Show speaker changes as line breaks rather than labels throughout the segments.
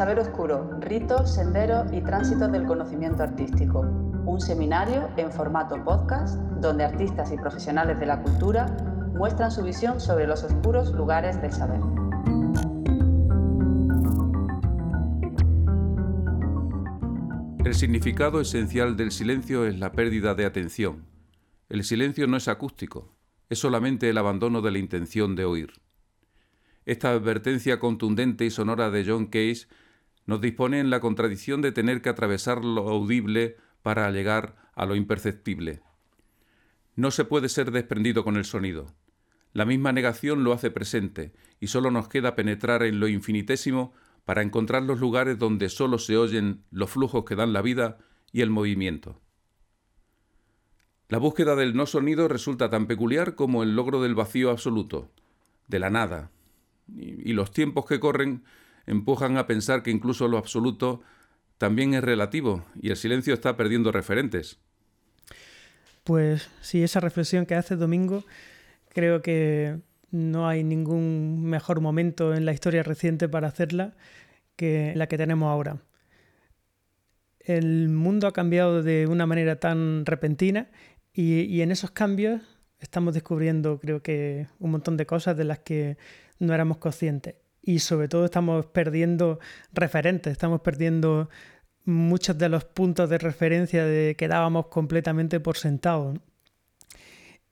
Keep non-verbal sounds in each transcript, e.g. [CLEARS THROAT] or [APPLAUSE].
Saber Oscuro, ritos, senderos y tránsitos del conocimiento artístico. Un seminario en formato podcast donde artistas y profesionales de la cultura muestran su visión sobre los oscuros lugares del saber.
El significado esencial del silencio es la pérdida de atención. El silencio no es acústico, es solamente el abandono de la intención de oír. Esta advertencia contundente y sonora de John Case nos dispone en la contradicción de tener que atravesar lo audible para llegar a lo imperceptible. No se puede ser desprendido con el sonido. La misma negación lo hace presente, y solo nos queda penetrar en lo infinitésimo para encontrar los lugares donde solo se oyen los flujos que dan la vida y el movimiento. La búsqueda del no sonido resulta tan peculiar como el logro del vacío absoluto, de la nada, y, los tiempos que corren empujan a pensar que incluso lo absoluto también es relativo y el silencio está perdiendo referentes.
Pues sí, esa reflexión que hace Domingo, creo que no hay ningún mejor momento en la historia reciente para hacerla que la que tenemos ahora. El mundo ha cambiado de una manera tan repentina y, y en esos cambios estamos descubriendo, creo que, un montón de cosas de las que no éramos conscientes. Y sobre todo estamos perdiendo referentes, estamos perdiendo muchos de los puntos de referencia de que dábamos completamente por sentados.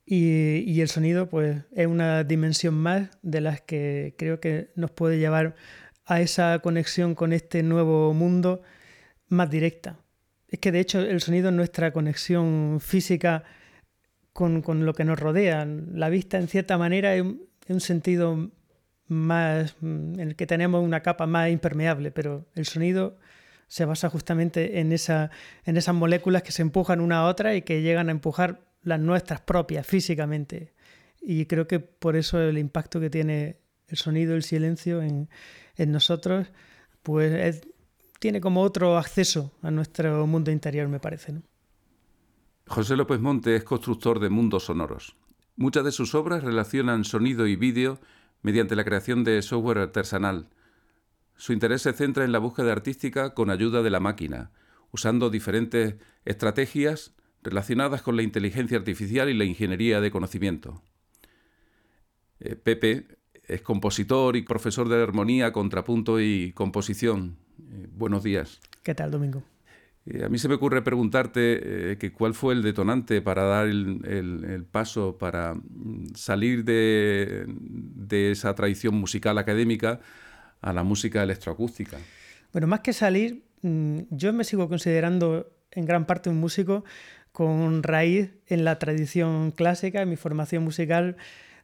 Y, y, el sonido, pues, es una dimensión más de las que creo que nos puede llevar a esa conexión con este nuevo mundo más directa. Es que de hecho el sonido es nuestra conexión física con, lo que nos rodea. La vista, en cierta manera, es un, sentido más mm, en el que tenemos una capa más impermeable, pero el sonido se basa justamente en, esa, en esas moléculas que se empujan una a otra y que llegan a empujar las nuestras propias físicamente. Y creo que por eso el impacto que tiene el sonido, el silencio en, nosotros, pues tiene como otro acceso a nuestro mundo interior, me parece. ¿no?
José López Monte es constructor de mundos sonoros. Muchas de sus obras relacionan sonido y vídeo mediante la creación de software artesanal. Su interés se centra en la búsqueda artística con ayuda de la máquina, usando diferentes estrategias relacionadas con la inteligencia artificial y la ingeniería de conocimiento. Eh, Pepe es compositor y profesor de armonía, contrapunto y composición. Eh, buenos días.
¿Qué tal, Domingo?
Eh, a mí se me ocurre preguntarte eh, cuál fue el detonante para dar el, paso, para mm, salir de, esa tradición musical académica a la música electroacústica.
Bueno, más que salir, mm, yo me sigo considerando en gran parte un músico con raíz en la tradición clásica. Mi formación musical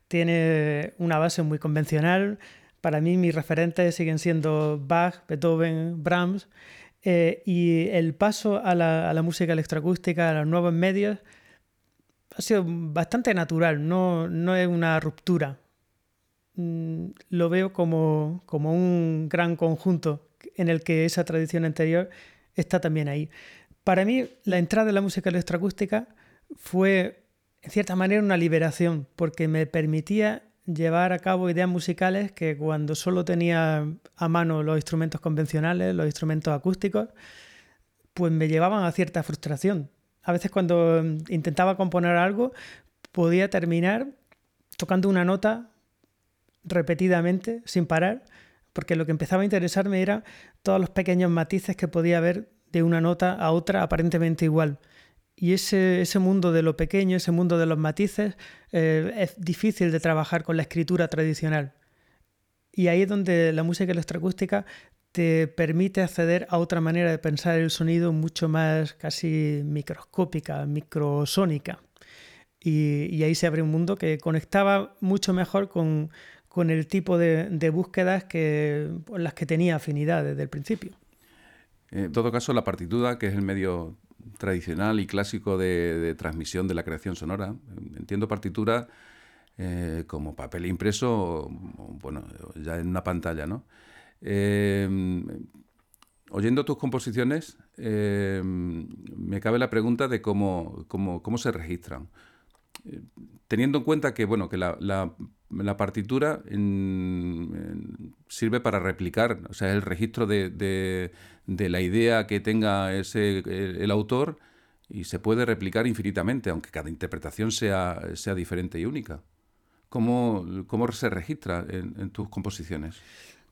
tiene una base muy convencional. Para mí mis referentes siguen siendo Bach, Beethoven, Brahms. Eh, y el paso a la, música electroacústica, a los nuevos medios, ha sido bastante natural, no, es una ruptura. Mm, lo veo como, como un gran conjunto en el que esa tradición anterior está también ahí. Para mí, la entrada de la música electroacústica fue, en cierta manera, una liberación, porque me permitía llevar a cabo ideas musicales que cuando solo tenía a mano los instrumentos convencionales, los instrumentos acústicos, pues me llevaban a cierta frustración. A veces cuando intentaba componer algo, podía terminar tocando una nota repetidamente, sin parar, porque lo que empezaba a interesarme era todos los pequeños matices que podía haber de una nota a otra aparentemente igual. Y ese, ese, mundo de lo pequeño, ese mundo de los matices, eh, es difícil de trabajar con la escritura tradicional. Y ahí es donde la música electroacústica te permite acceder a otra manera de pensar el sonido mucho más casi microscópica, microsónica. Y, ahí se abre un mundo que conectaba mucho mejor con, el tipo de, búsquedas que, por las que tenía afinidad desde el principio.
En todo caso, la partitura, que es el medio tradicional y clásico de, transmisión de la creación sonora. Entiendo partitura eh, como papel impreso, bueno, ya en una pantalla, ¿no? Eh, oyendo tus composiciones, eh, me cabe la pregunta de cómo, cómo, se registran. teniendo en cuenta que, bueno, que la, la, partitura sirve para replicar, o sea, el registro de, la idea que tenga ese, el, autor y se puede replicar infinitamente, aunque cada interpretación sea, sea diferente y única. ¿Cómo, cómo se registra en, tus composiciones?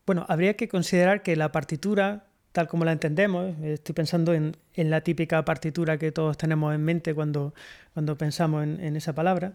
Bueno, habría que considerar que la partitura tal como la entendemos, estoy pensando en, en, la típica partitura que todos tenemos en mente cuando, cuando pensamos en, en, esa palabra,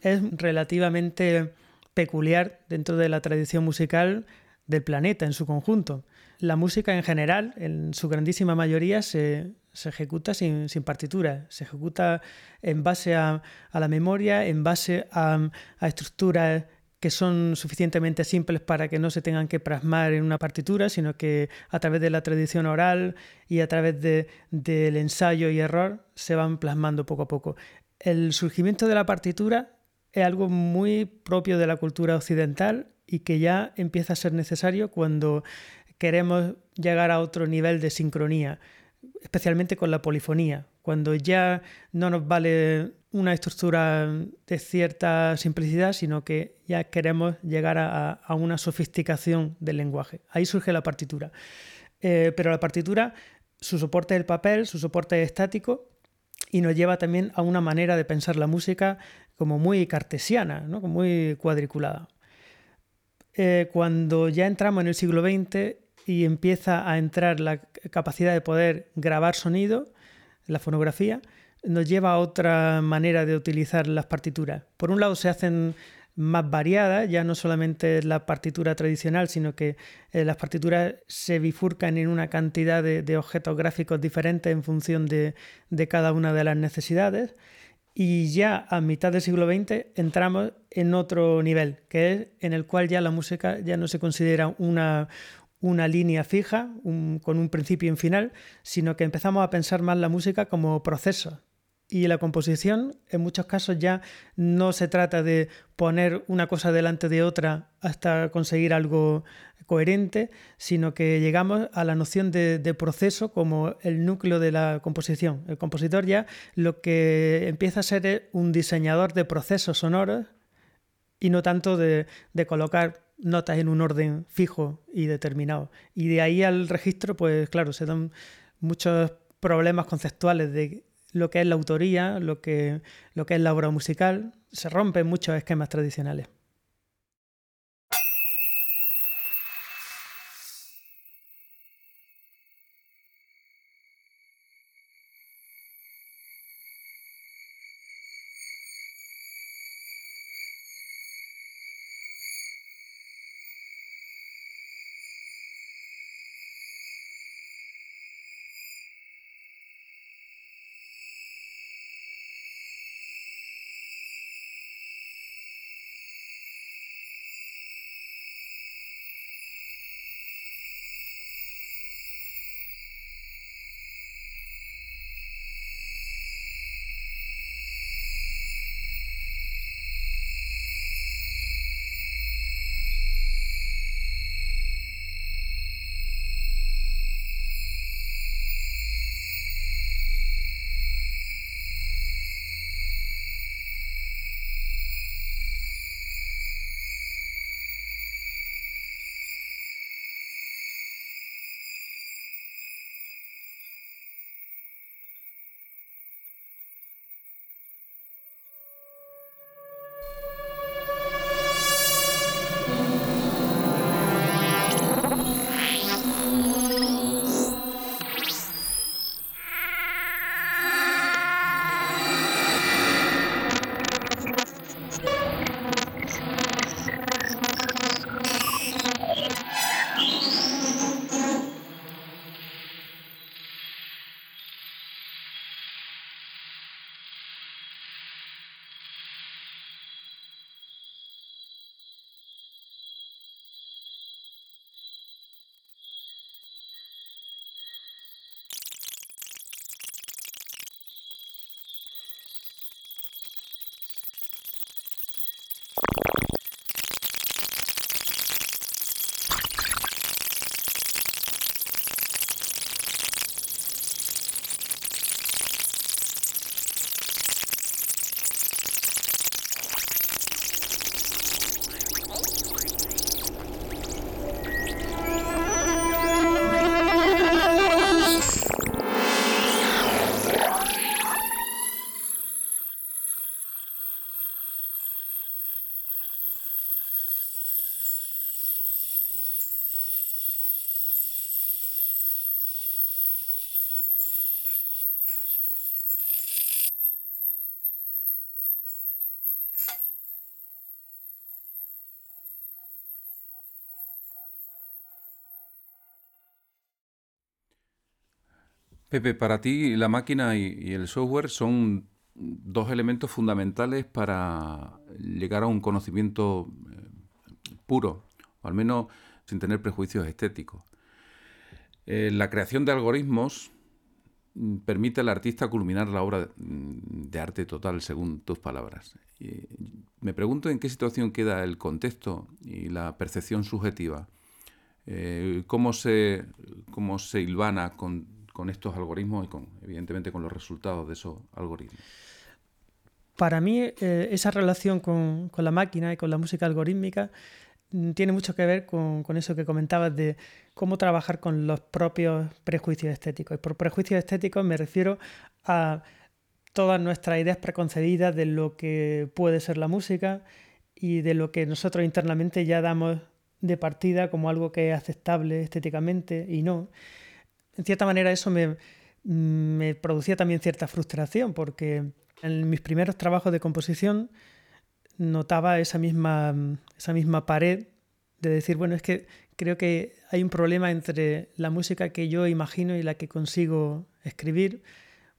es relativamente peculiar dentro de la tradición musical del planeta en su conjunto. La música en general, en su grandísima mayoría, se, se ejecuta sin, sin, partitura, se ejecuta en base a, a la memoria, en base a, a estructuras que son suficientemente simples para que no se tengan que plasmar en una partitura, sino que a través de la tradición oral y a través del ensayo y error se van plasmando poco a poco. El surgimiento de la partitura es algo muy propio de la cultura occidental y que ya empieza a ser necesario cuando queremos llegar a otro nivel de sincronía, especialmente con la polifonía, cuando ya no nos vale una estructura de cierta simplicidad, sino que ya queremos llegar a, una sofisticación del lenguaje. Ahí surge la partitura. Eh, pero la partitura, su soporte es el papel, su soporte es estático y nos lleva también a una manera de pensar la música como muy cartesiana, ¿no? muy cuadriculada. Eh, cuando ya entramos en el siglo XX y empieza a entrar la capacidad de poder grabar sonido, la fonografía, nos lleva a otra manera de utilizar las partituras. Por un lado se hacen más variadas, ya no solamente la partitura tradicional, sino que eh, las partituras se bifurcan en una cantidad de, objetos gráficos diferentes en función de, cada una de las necesidades. Y ya a mitad del siglo XX entramos en otro nivel, que es en el cual ya la música ya no se considera una, una línea fija, con un principio y un final, sino que empezamos a pensar más la música como proceso, y la composición, en muchos casos ya no se trata de poner una cosa delante de otra hasta conseguir algo coherente, sino que llegamos a la noción de, proceso como el núcleo de la composición. El compositor ya lo que empieza a ser es un diseñador de procesos sonoros y no tanto de, de colocar notas en un orden fijo y determinado. Y de ahí al registro, pues claro, se dan muchos problemas conceptuales de lo que es la autoría, lo que, lo que es la obra musical, se rompen muchos esquemas tradicionales.
Pepe, para ti la máquina y, el software son dos elementos fundamentales para llegar a un conocimiento eh, puro, o al menos sin tener prejuicios estéticos. Eh, la creación de algoritmos mm, permite al artista culminar la obra mm, de arte total, según tus palabras. me pregunto en qué situación queda el contexto y la percepción subjetiva. Eh, cómo, se, cómo se hilvana con con estos algoritmos y con, evidentemente con los resultados de esos algoritmos.
Para mí, eh, esa relación con, la máquina y con la música algorítmica mm, tiene mucho que ver con, eso que comentabas de cómo trabajar con los propios prejuicios estéticos. Y por prejuicios estéticos me refiero a todas nuestras ideas preconcebidas de lo que puede ser la música y de lo que nosotros internamente ya damos de partida como algo que es aceptable estéticamente y no en cierta manera eso me, producía también cierta frustración, porque en mis primeros trabajos de composición notaba esa misma, esa misma pared de decir, bueno, es que creo que hay un problema entre la música que yo imagino y la que consigo escribir,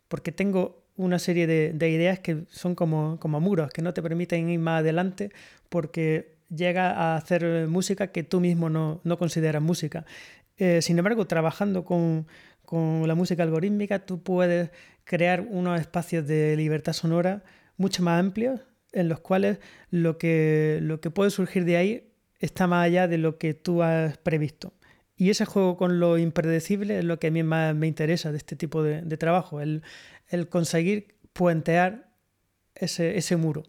porque tengo una serie de, ideas que son como, como muros, que no te permiten ir más adelante porque llega a hacer música que tú mismo no, no consideras música. Eh, sin embargo, trabajando con, la música algorítmica, tú puedes crear unos espacios de libertad sonora mucho más amplios, en los cuales lo que, lo que puede surgir de ahí está más allá de lo que tú has previsto. Y ese juego con lo impredecible es lo que a mí más me interesa de este tipo de, trabajo, el, conseguir puentear ese, muro.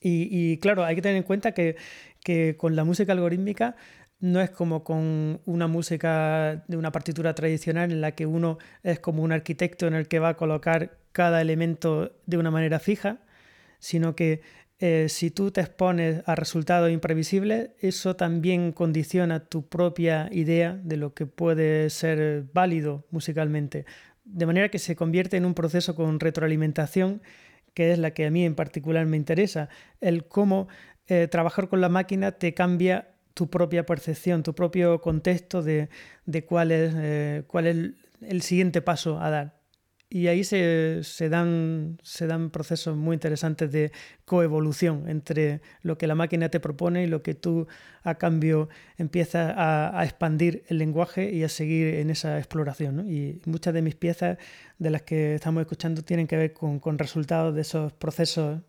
Y, claro, hay que tener en cuenta que, que con la música algorítmica no es como con una música de una partitura tradicional en la que uno es como un arquitecto en el que va a colocar cada elemento de una manera fija, sino que eh, si tú te expones a resultados imprevisibles, eso también condiciona tu propia idea de lo que puede ser válido musicalmente. De manera que se convierte en un proceso con retroalimentación, que es la que a mí en particular me interesa. El cómo eh, trabajar con la máquina te cambia tu propia percepción, tu propio contexto de, cuál, es, eh, cuál es el, siguiente paso a dar. Y ahí se, dan, se dan procesos muy interesantes de coevolución entre lo que la máquina te propone y lo que tú a cambio empiezas a, expandir el lenguaje y a seguir en esa exploración. Y muchas de mis piezas de las que estamos escuchando tienen que ver con, con resultados de esos procesos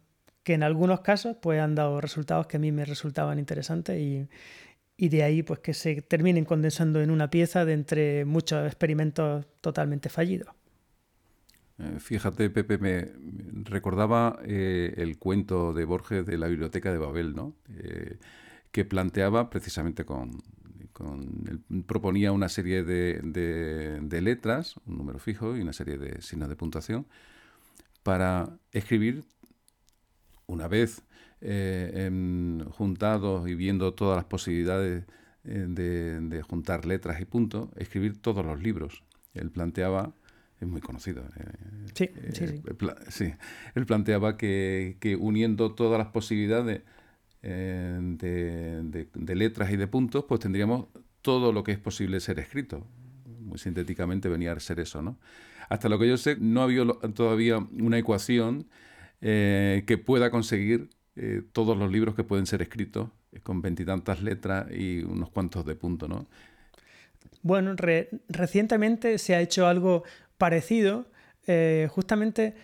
que en algunos casos pues han dado resultados que a mí me resultaban interesantes y, de ahí pues que se terminen condensando en una pieza de entre muchos experimentos totalmente fallidos.
Eh, fíjate, Pepe, me recordaba eh, el cuento de Borges de la Biblioteca de Babel, ¿no? Eh, que planteaba precisamente con, proponía una serie de, de, letras, un número fijo y una serie de signos de puntuación, para escribir una vez eh, juntados y viendo todas las posibilidades eh, de, juntar letras y puntos, escribir todos los libros. Él planteaba, es muy conocido.
Eh, sí, sí,
sí. Él planteaba que, uniendo todas las posibilidades de, de, letras y de puntos, pues tendríamos todo lo que es posible ser escrito. Muy sintéticamente venía a ser eso, ¿no? Hasta lo que yo sé, no había todavía una ecuación eh, que pueda conseguir eh, todos los libros que pueden ser escritos eh, con veintitantas letras y unos cuantos de punto, ¿no?
Bueno, recientemente se ha hecho algo parecido, justamente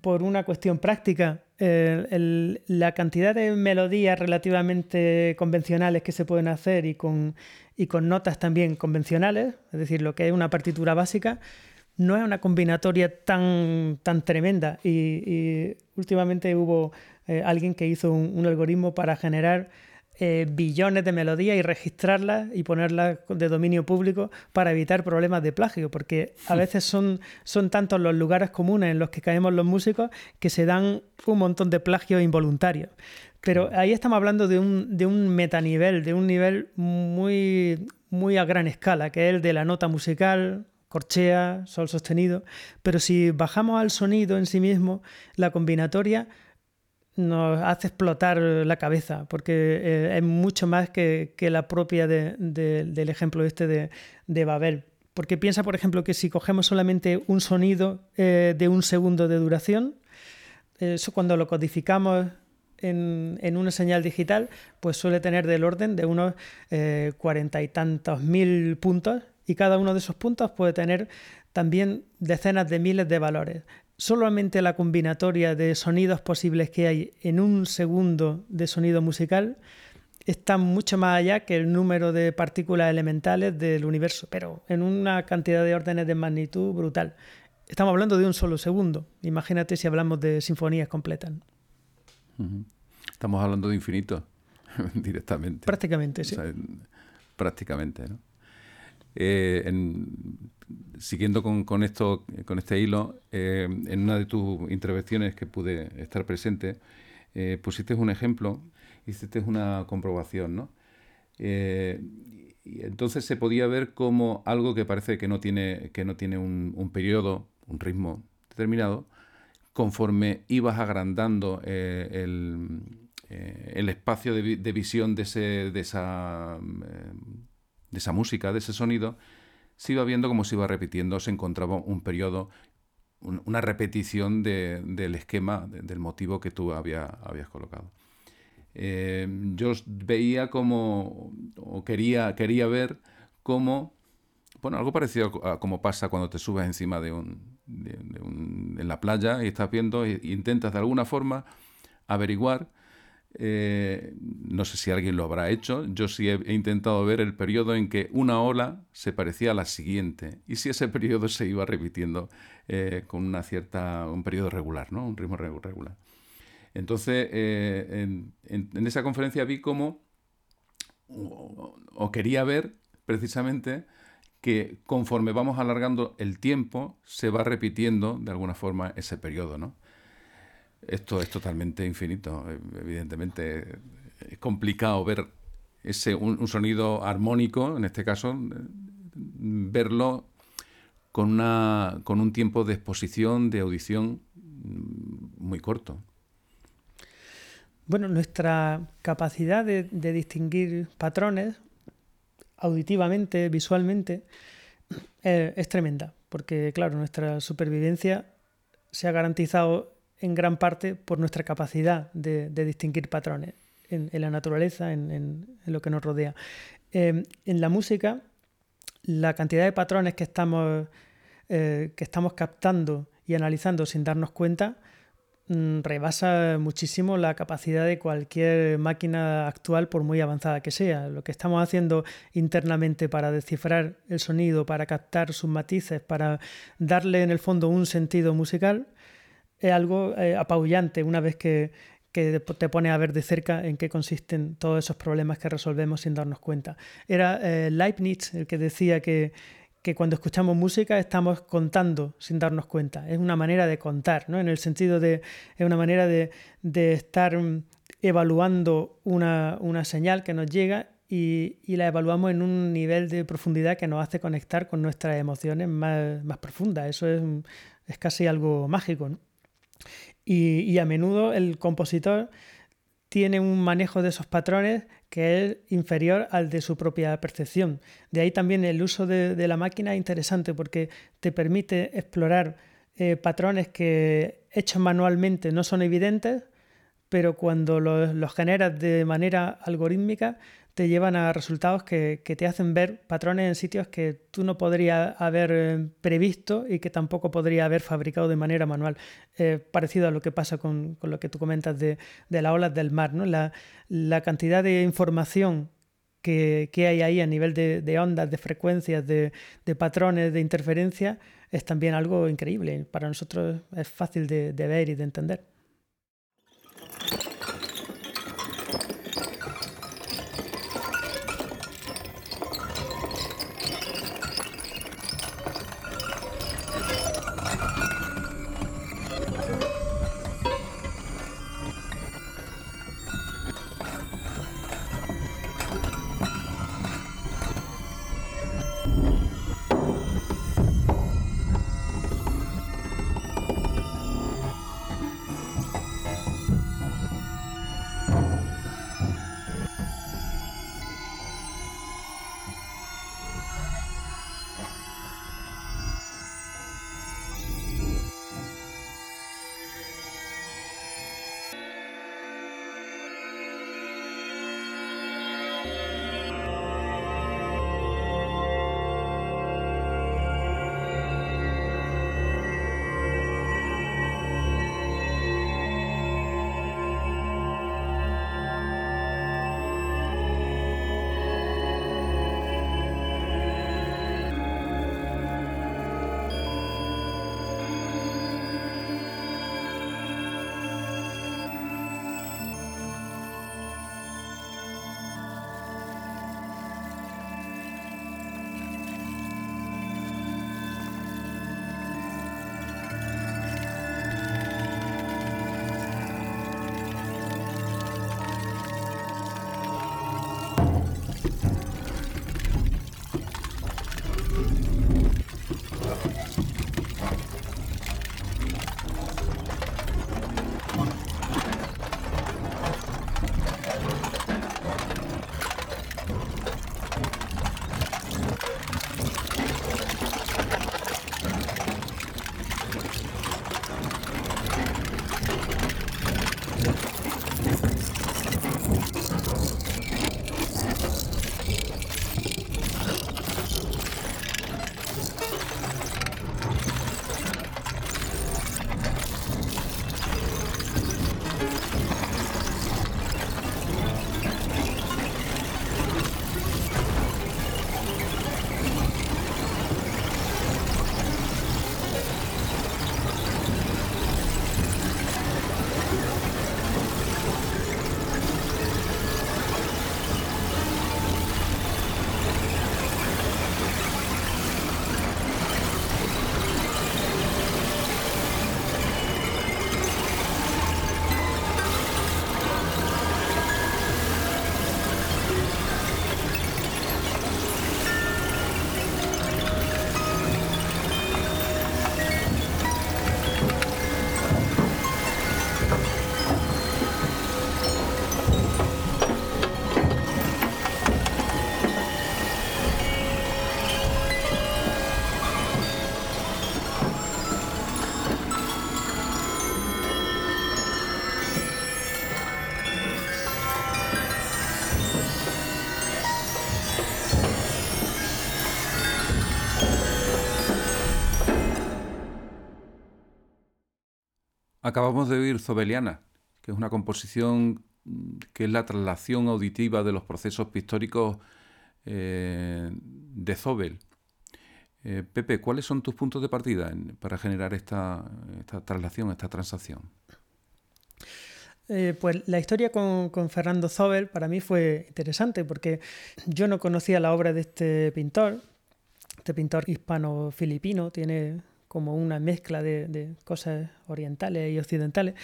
por una cuestión práctica. la cantidad de melodías relativamente convencionales que se pueden hacer y con, y con notas también convencionales, es decir, lo que es una partitura básica, no es una combinatoria tan, tan tremenda. Y, últimamente hubo eh, alguien que hizo un, algoritmo para generar eh, billones de melodías y registrarlas y ponerlas de dominio público para evitar problemas de plagio, porque a veces son, son tantos los lugares comunes en los que caemos los músicos que se dan un montón de plagios involuntarios. Pero ahí estamos hablando de un, de un metanivel, de un nivel muy, muy a gran escala, que es el de la nota musical, corchea, sol sostenido, pero si bajamos al sonido en sí mismo, la combinatoria nos hace explotar la cabeza, porque eh, es mucho más que, la propia del ejemplo este de, Babel. Porque piensa, por ejemplo, que si cogemos solamente un sonido eh, de un segundo de duración, eso cuando lo codificamos en, una señal digital, pues suele tener del orden de unos eh, cuarenta y tantos mil puntos y cada uno de esos puntos puede tener también decenas de miles de valores. Solamente la combinatoria de sonidos posibles que hay en un segundo de sonido musical está mucho más allá que el número de partículas elementales del universo, pero en una cantidad de órdenes de magnitud brutal. Estamos hablando de un solo segundo. Imagínate si hablamos de sinfonías completas.
Estamos hablando de infinito [LAUGHS] directamente.
Prácticamente, sí.
prácticamente, ¿no? Eh, siguiendo con, esto, con este hilo, eh, en una de tus intervenciones que pude estar presente, eh, pusiste un ejemplo, hiciste una comprobación, ¿no? y entonces se podía ver como algo que parece que no tiene, que no tiene un periodo, un ritmo determinado, conforme ibas agrandando el, espacio de, visión de, ese, de, esa, de esa música, de ese sonido, se iba viendo como se iba repitiendo, se encontraba un periodo, una repetición del esquema, del motivo que tú había, habías colocado. yo veía como, o quería, quería ver cómo, bueno, algo parecido a como pasa cuando te subes encima de un, en la playa y estás viendo e intentas de alguna forma averiguar, eh, no sé si alguien lo habrá hecho, yo sí he, intentado ver el periodo en que una ola se parecía a la siguiente y si ese [LAUGHS] periodo se iba repitiendo eh, con una cierta, un periodo regular, ¿no? un ritmo regular. Entonces, eh, en, esa conferencia vi cómo, o quería ver precisamente, que conforme vamos alargando el tiempo, se va repitiendo de alguna forma ese periodo, ¿no? Esto es totalmente infinito, evidentemente. Es complicado ver ese, un, sonido armónico, en este caso, verlo con, una, con un tiempo de exposición, de audición muy corto.
Bueno, nuestra capacidad de distinguir patrones auditivamente, visualmente, eh, es tremenda, porque claro, nuestra supervivencia se ha garantizado en gran parte por nuestra capacidad de, distinguir patrones en, la naturaleza, en, lo que nos rodea. Em, en la música, la cantidad de patrones que estamos, eh, que estamos captando y analizando sin darnos cuenta Mm, rebasa muchísimo la capacidad de cualquier máquina actual por muy avanzada que sea. Lo que estamos haciendo internamente para descifrar el sonido, para captar sus matices, para darle en el fondo un sentido musical, es algo eh, apabullante una vez que, que te pone a ver de cerca en qué consisten todos esos problemas que resolvemos sin darnos cuenta. Era eh, Leibniz el que decía que que cuando escuchamos música estamos contando sin darnos cuenta. Es una manera de contar, ¿no? En el sentido de, es una manera de, estar mm, evaluando una, señal que nos llega y, la evaluamos en un nivel de profundidad que nos hace conectar con nuestras emociones más, más profundas. Eso es, es, casi algo mágico. Y, a menudo el compositor tiene un manejo de esos patrones que es inferior al de su propia percepción. De ahí también el uso de, la máquina es interesante porque te permite explorar eh, patrones que hechos manualmente no son evidentes, pero cuando los generas de manera algorítmica te llevan a resultados que, te hacen ver patrones en sitios que tú no podrías haber eh, previsto y que tampoco podría haber fabricado de manera manual. Eh, parecido a lo que pasa con, lo que tú comentas de, las olas del mar. ¿no? La, cantidad de información que, hay ahí a nivel de, ondas, de frecuencias, de, patrones, de interferencia, es también algo increíble. Para nosotros es fácil de ver y de entender.
Acabamos de oír Zobeliana, que es una composición mm, que es la traslación auditiva de los procesos pictóricos eh, de Zobel. Eh, Pepe, ¿cuáles son tus puntos de partida para generar esta, traslación, esta transacción?
Eh, pues la historia con, con, Fernando Zobel para mí fue interesante porque yo no conocía la obra de este pintor, este pintor hispano-filipino, tiene como una mezcla de, cosas orientales y occidentales.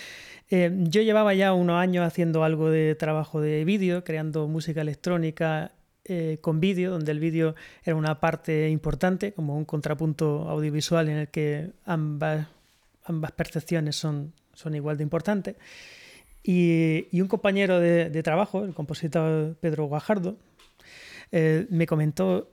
Eh, yo llevaba ya unos años haciendo algo de trabajo de vídeo, creando música electrónica eh, con vídeo, donde el vídeo era una parte importante, como un contrapunto audiovisual en el que ambas, ambas percepciones son, son igual de importantes. Y, un compañero de, trabajo, el compositor Pedro Guajardo, eh, me comentó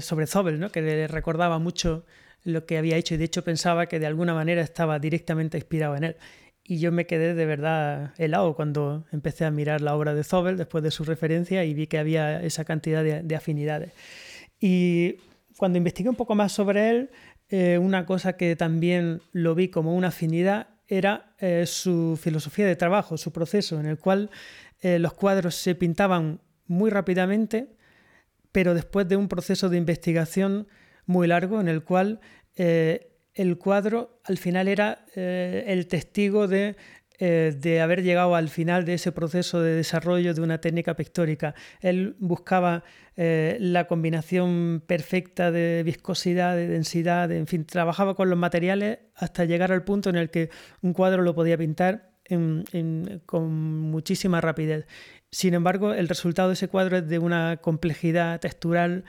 sobre Zobel, ¿no? que le recordaba mucho lo que había hecho y de hecho pensaba que de alguna manera estaba directamente inspirado en él. Y yo me quedé de verdad helado cuando empecé a mirar la obra de Zobel después de su referencia y vi que había esa cantidad de, afinidades. Y cuando investigué un poco más sobre él, eh, una cosa que también lo vi como una afinidad era eh, su filosofía de trabajo, su proceso, en el cual eh, los cuadros se pintaban muy rápidamente, pero después de un proceso de investigación muy largo en el cual eh, el cuadro al final era eh, el testigo de, eh, de, haber llegado al final de ese proceso de desarrollo de una técnica pictórica. Él buscaba la combinación perfecta de viscosidad, de densidad, en fin, trabajaba con los materiales hasta llegar al punto en el que un cuadro lo podía pintar con muchísima rapidez. Sin embargo, el resultado de ese cuadro es de una complejidad textural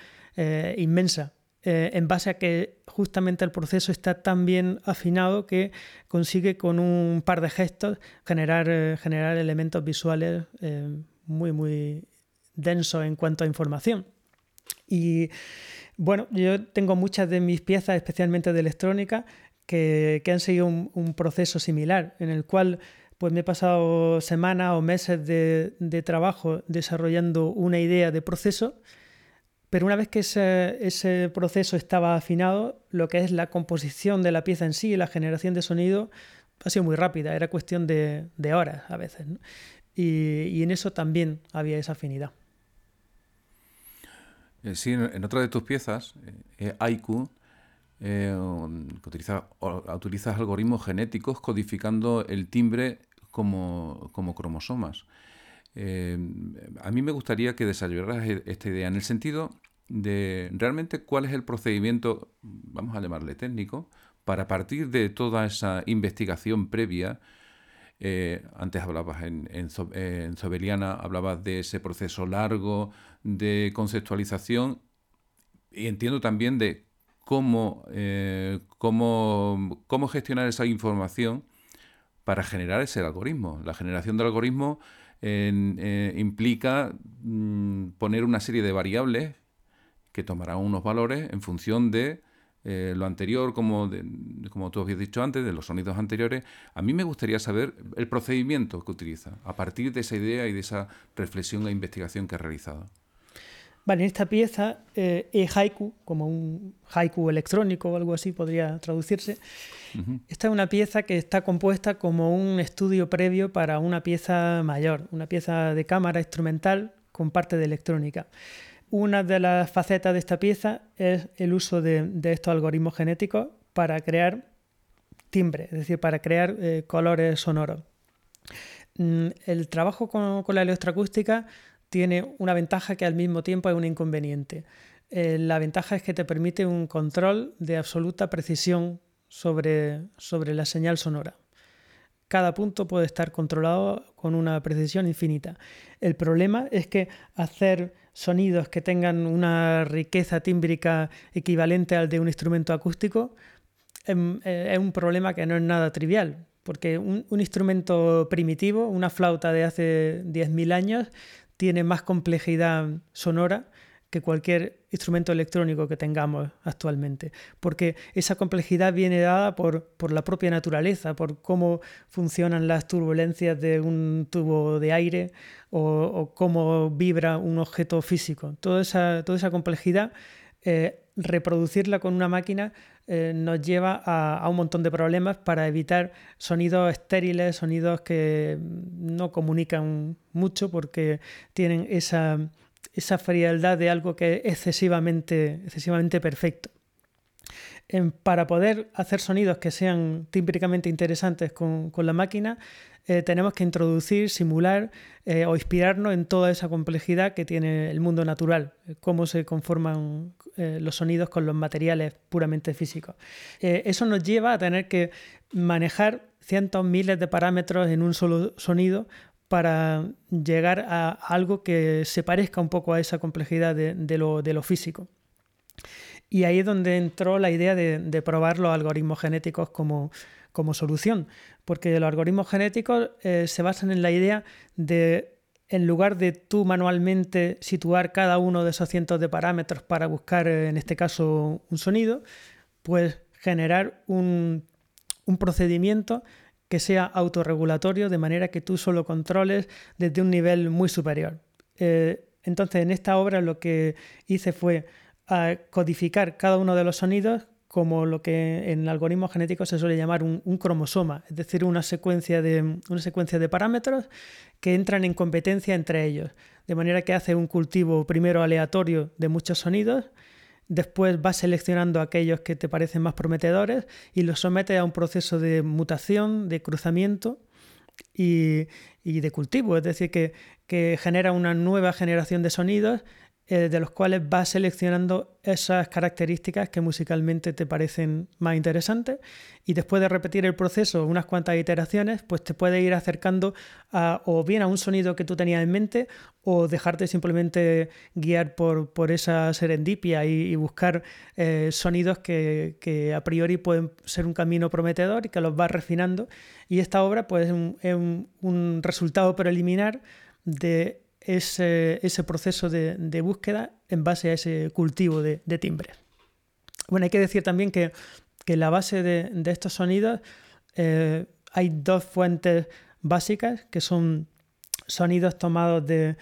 inmensa. Eh, en base a que justamente el proceso está tan bien afinado que consigue con un par de gestos generar, eh, generar elementos visuales eh, muy, muy densos en cuanto a información. Y bueno, yo tengo muchas de mis piezas, especialmente de electrónica, que, han seguido un, proceso similar, en el cual pues me he pasado semanas o meses de trabajo desarrollando una idea de proceso pero una vez que ese, proceso estaba afinado, lo que es la composición de la pieza en sí y la generación de sonido ha sido muy rápida, era cuestión de, horas a veces. Y, en eso también había esa afinidad.
Eh, sí, en otra de tus piezas, eh, Aiku, eh, utiliza, utilizas algoritmos genéticos codificando el timbre como cromosomas. Eh, a mí me gustaría que desarrollaras e-, esta idea en el sentido de realmente cuál es el procedimiento, vamos a llamarle técnico, para partir de toda esa investigación previa. Eh, antes hablabas en, en, Zobeliana, hablabas de ese proceso largo de conceptualización y entiendo también de cómo, eh, cómo, cómo gestionar esa información para generar ese algoritmo. La generación del algoritmo eh, implica mm, poner una serie de variables que tomarán unos valores en función de eh, lo anterior, como, como tú habías dicho antes, de los sonidos anteriores, a mí me gustaría saber el procedimiento que utiliza, a partir de esa idea y de esa reflexión e investigación que ha realizado.
Vale, en esta pieza eh, es haiku, como un haiku electrónico o algo así podría traducirse. Esta es una pieza que está compuesta como un estudio previo para una pieza mayor, una pieza de cámara instrumental con parte de electrónica. Una de las facetas de esta pieza es el uso de, estos algoritmos genéticos para crear timbre, es decir, para crear eh, colores sonoros. Mm, el trabajo con, la electroacústica tiene una ventaja que al mismo tiempo es un inconveniente. Eh, la ventaja es que te permite un control de absoluta precisión sobre, sobre la señal sonora cada punto puede estar controlado con una precisión infinita. El problema es que hacer sonidos que tengan una riqueza tímbrica equivalente al de un instrumento acústico em, eh, es un problema que no es nada trivial, porque un, un instrumento primitivo, una flauta de hace 10.000 años, tiene más complejidad sonora que cualquier instrumento electrónico que tengamos actualmente, porque esa complejidad viene dada por, por, la propia naturaleza, por cómo funcionan las turbulencias de un tubo de aire o, cómo vibra un objeto físico. Toda esa, toda esa complejidad, eh, reproducirla con una máquina eh, nos lleva a, a, un montón de problemas para evitar sonidos estériles, sonidos que no comunican mucho porque tienen esa esa frialdad de algo que es excesivamente, excesivamente perfecto. Para poder hacer sonidos que sean típicamente interesantes con, la máquina, eh, tenemos que introducir, simular eh, o inspirarnos en toda esa complejidad que tiene el mundo natural, cómo se conforman eh, los sonidos con los materiales puramente físicos. eso nos lleva a tener que manejar cientos, miles de parámetros en un solo sonido para llegar a algo que se parezca un poco a esa complejidad de, lo, físico. Y ahí es donde entró la idea de, probar los algoritmos genéticos como, solución, porque los algoritmos genéticos eh, se basan en la idea de, en lugar de tú manualmente situar cada uno de esos cientos de parámetros para buscar, eh, en este caso, un sonido, pues generar un, un procedimiento que sea autorregulatorio, de manera que tú solo controles desde un nivel muy superior. Eh, entonces, en esta obra lo que hice fue ah, codificar cada uno de los sonidos como lo que en algoritmos genéticos se suele llamar un, cromosoma, es decir, una secuencia, de, una secuencia de parámetros que entran en competencia entre ellos, de manera que hace un cultivo primero aleatorio de muchos sonidos Después vas seleccionando aquellos que te parecen más prometedores y los sometes a un proceso de mutación, de cruzamiento y, de cultivo. Es decir, que, que genera una nueva generación de sonidos eh, de los cuales vas seleccionando esas características que musicalmente te parecen más interesantes y después de repetir el proceso unas cuantas iteraciones, pues te puede ir acercando a, o bien a un sonido que tú tenías en mente o dejarte simplemente guiar por, por esa serendipia y, buscar eh, sonidos que, a priori pueden ser un camino prometedor y que los vas refinando. Y esta obra pues, es un resultado preliminar de ese, ese proceso de, búsqueda en base a ese cultivo de, timbres. Bueno, hay que decir también que, que la base de, estos sonidos eh, hay dos fuentes básicas que son sonidos tomados de,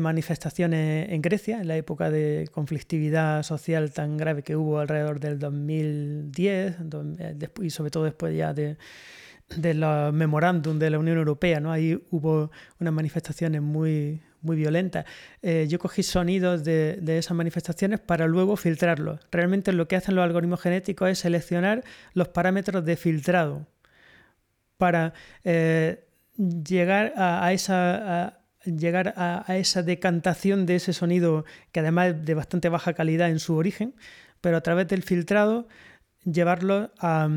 manifestaciones en Grecia, en la época de conflictividad social tan grave que hubo alrededor del 2010 eh, y sobre todo después ya de, de los memorándum de la Unión Europea, ¿no? Ahí hubo unas manifestaciones muy, muy violenta. Eh, yo cogí sonidos de, esas manifestaciones para luego filtrarlos. Realmente lo que hacen los algoritmos genéticos es seleccionar los parámetros de filtrado para eh, llegar a, esa... llegar a, esa decantación de ese sonido que además es de bastante baja calidad en su origen, pero a través del filtrado llevarlo a,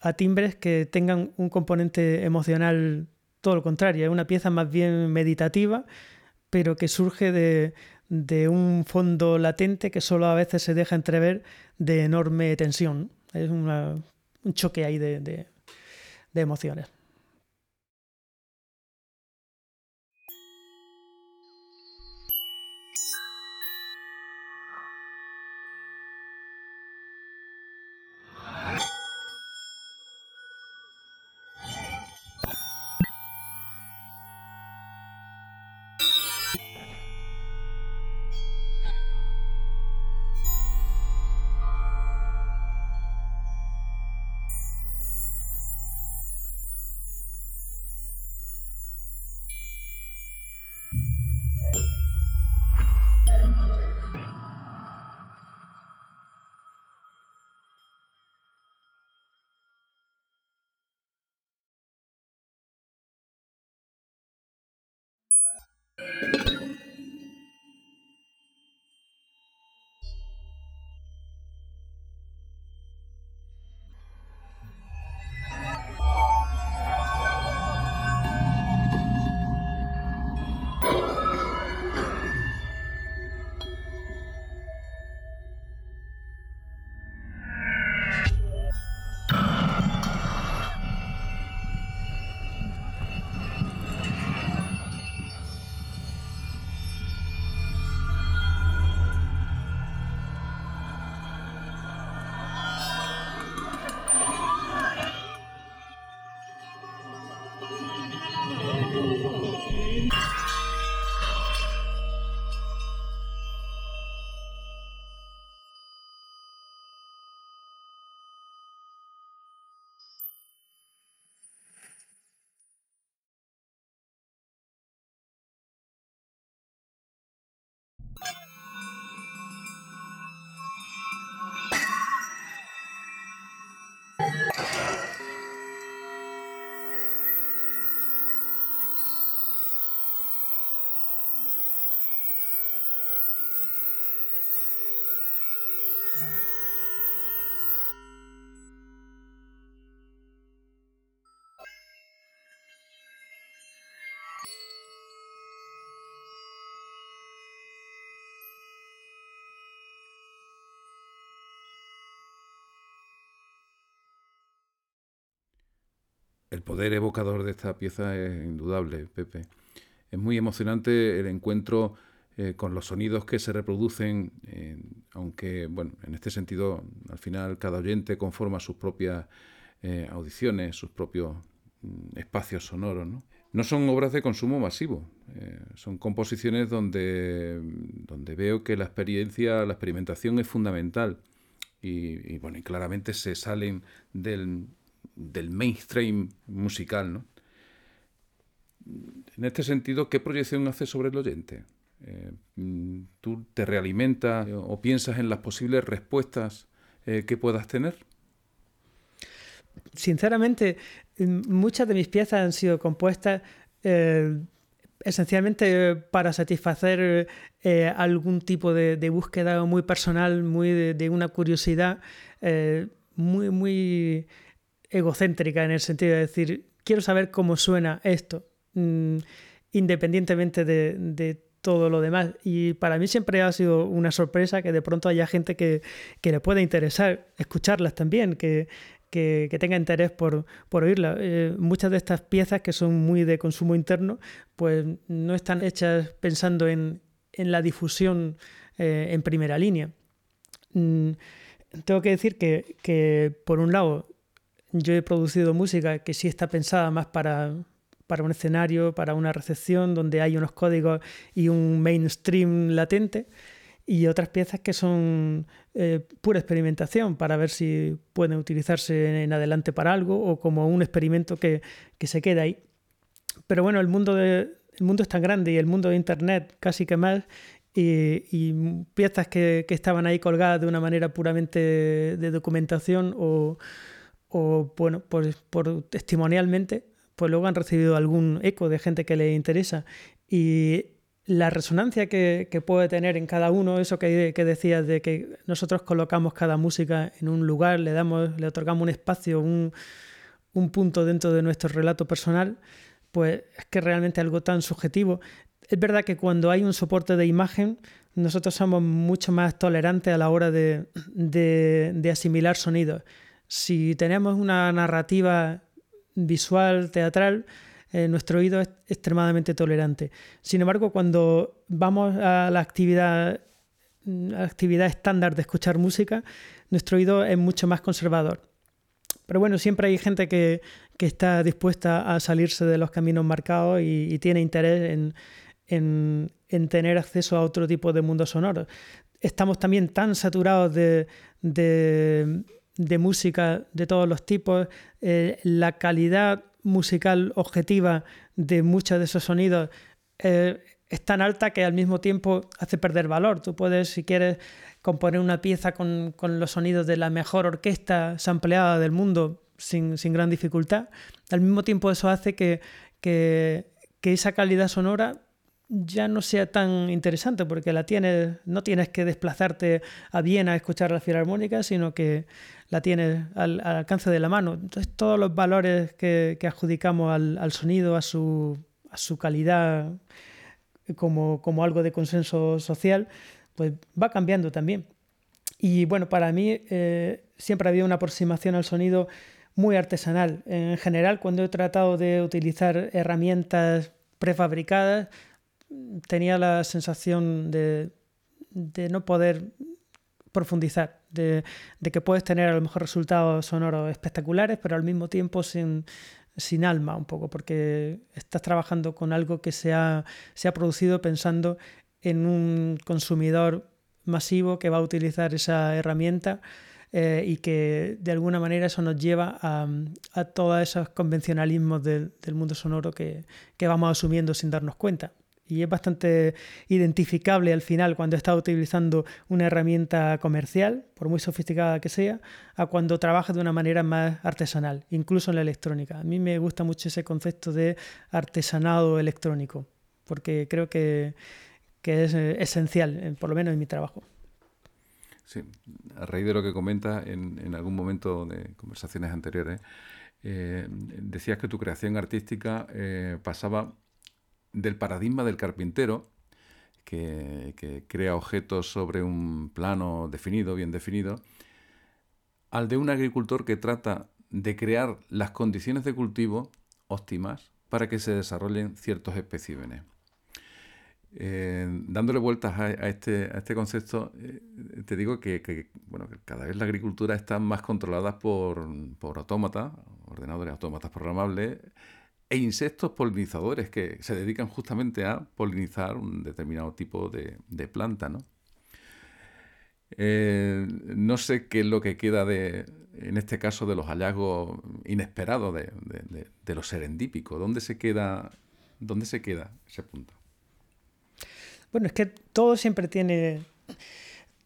a timbres que tengan un componente emocional todo lo contrario, es una pieza más bien meditativa pero que surge de, un fondo latente que solo a veces se deja entrever de enorme tensión. Es un choque ahí de emociones.
El poder evocador de esta pieza es indudable, Pepe. Es muy emocionante el encuentro eh, con los sonidos que se reproducen, aunque, bueno, en este sentido, al final cada oyente conforma sus propias eh, audiciones, sus propios mm, espacios sonoros. ¿no? son obras de consumo masivo, eh, son composiciones donde, donde veo que la experiencia, la experimentación es fundamental. Y, bueno, y claramente se salen del, del mainstream musical. ¿no? En este sentido, ¿qué proyección hace sobre el oyente? Eh, ¿Tú te realimentas o piensas en las posibles respuestas eh, que puedas tener?
Sinceramente, muchas de mis piezas han sido compuestas eh, esencialmente para satisfacer algún tipo de, búsqueda muy personal, muy de, una curiosidad muy, muy egocéntrica en el sentido de decir, quiero saber cómo suena esto, mm, independientemente de, todo lo demás. Y para mí siempre ha sido una sorpresa que de pronto haya gente que, le pueda interesar escucharlas también, que, tenga interés por, por oírlas. Eh, muchas de estas piezas que son muy de consumo interno, pues no están hechas pensando en, la difusión eh, en primera línea. Mm, tengo que decir que, que, por un lado, yo he producido música que sí está pensada más para, para un escenario, para una recepción, donde hay unos códigos y un mainstream latente, y otras piezas que son eh, pura experimentación para ver si pueden utilizarse en adelante para algo o como un experimento que, se queda ahí. Pero bueno, el mundo, el mundo es tan grande y el mundo de Internet casi que más, y, piezas que, estaban ahí colgadas de una manera puramente de documentación o, bueno, por, por testimonialmente, pues luego han recibido algún eco de gente que le interesa. Y la resonancia que, puede tener en cada uno, eso que, decías de que nosotros colocamos cada música en un lugar, le damos, le otorgamos un espacio, un, punto dentro de nuestro relato personal, pues es que realmente algo tan subjetivo. Es verdad que cuando hay un soporte de imagen, nosotros somos mucho más tolerantes a la hora de, de asimilar sonidos. Si tenemos una narrativa visual, teatral, eh, nuestro oído es extremadamente tolerante. Sin embargo, cuando vamos a la actividad, la actividad estándar de escuchar música, nuestro oído es mucho más conservador. Pero bueno, siempre hay gente que, está dispuesta a salirse de los caminos marcados y, tiene interés en, tener acceso a otro tipo de mundo sonoro. Estamos también tan saturados de música de todos los tipos, eh, la calidad musical objetiva de muchos de esos sonidos eh, es tan alta que al mismo tiempo hace perder valor. Tú puedes, si quieres, componer una pieza con, los sonidos de la mejor orquesta sampleada del mundo sin, gran dificultad. Al mismo tiempo eso hace que, que esa calidad sonora ya no sea tan interesante porque la tienes, no tienes que desplazarte a Viena a escuchar la filarmónica, sino que la tienes al, alcance de la mano. Entonces todos los valores que, adjudicamos al, sonido, a su, a su calidad como, algo de consenso social, pues va cambiando también. Y bueno, para mí eh, siempre había una aproximación al sonido muy artesanal. En general, cuando he tratado de utilizar herramientas prefabricadas, tenía la sensación de, no poder profundizar, de, que puedes tener a lo mejor resultados sonoros espectaculares, pero al mismo tiempo sin, alma un poco, porque estás trabajando con algo que se ha, producido pensando en un consumidor masivo que va a utilizar esa herramienta eh, y que de alguna manera eso nos lleva a, todos esos convencionalismos del, mundo sonoro que, vamos asumiendo sin darnos cuenta y es bastante identificable al final cuando está utilizando una herramienta comercial, por muy sofisticada que sea, a cuando trabaja de una manera más artesanal, incluso en la electrónica. A mí me gusta mucho ese concepto de artesanado electrónico, porque creo que, es eh, esencial, eh, por lo menos en mi trabajo.
Sí, a raíz de lo que comentas en, algún momento de conversaciones anteriores, eh, decías que tu creación artística pasaba del paradigma del carpintero, que, crea objetos sobre un plano definido, bien definido, al de un agricultor que trata de crear las condiciones de cultivo óptimas para que se desarrollen ciertos especímenes. Eh, dándole vueltas a, este, este, concepto, eh, te digo que, bueno, cada vez la agricultura está más controlada por, por autómatas, ordenadores autómatas programables, e insectos polinizadores que se dedican justamente a polinizar un determinado tipo de, planta. ¿no? Eh, no sé qué es lo que queda de, en este caso, de los hallazgos inesperados, de, de, lo serendípico. ¿Dónde se queda, dónde se queda ese punto?
Bueno, es que todo siempre tiene,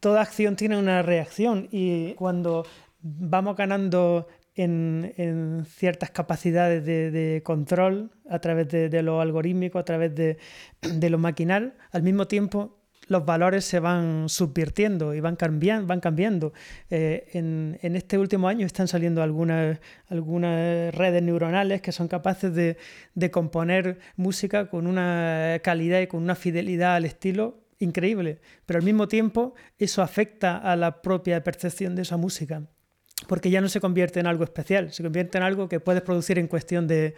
toda acción tiene una reacción y cuando vamos ganando en, ciertas capacidades de, control a través de, lo algorítmico, a través [CLEARS THROAT] de, lo maquinal, al mismo tiempo los valores se van subvirtiendo y van, cambiando. Van cambiando. Eh, en, en, este último año están saliendo algunas, algunas redes neuronales que son capaces de, de componer música con una calidad y con una fidelidad al estilo increíble, pero al mismo tiempo eso afecta a la propia percepción de esa música porque ya no se convierte en algo especial, se convierte en algo que puedes producir en cuestión de,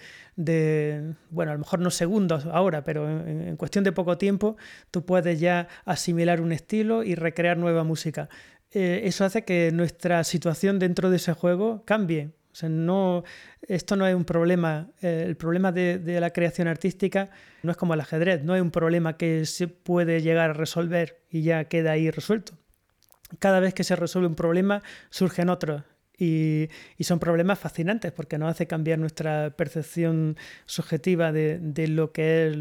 bueno, a lo mejor no segundos ahora, pero en, cuestión de poco tiempo, tú puedes ya asimilar un estilo y recrear nueva música. Eh, eso hace que nuestra situación dentro de ese juego cambie. O sea, no, esto no es un problema. Eh, el problema de, de, la creación artística no es como el ajedrez, no es un problema que se puede llegar a resolver y ya queda ahí resuelto cada vez que se resuelve un problema surgen otros. Y, son problemas fascinantes porque nos hace cambiar nuestra percepción subjetiva de, lo que es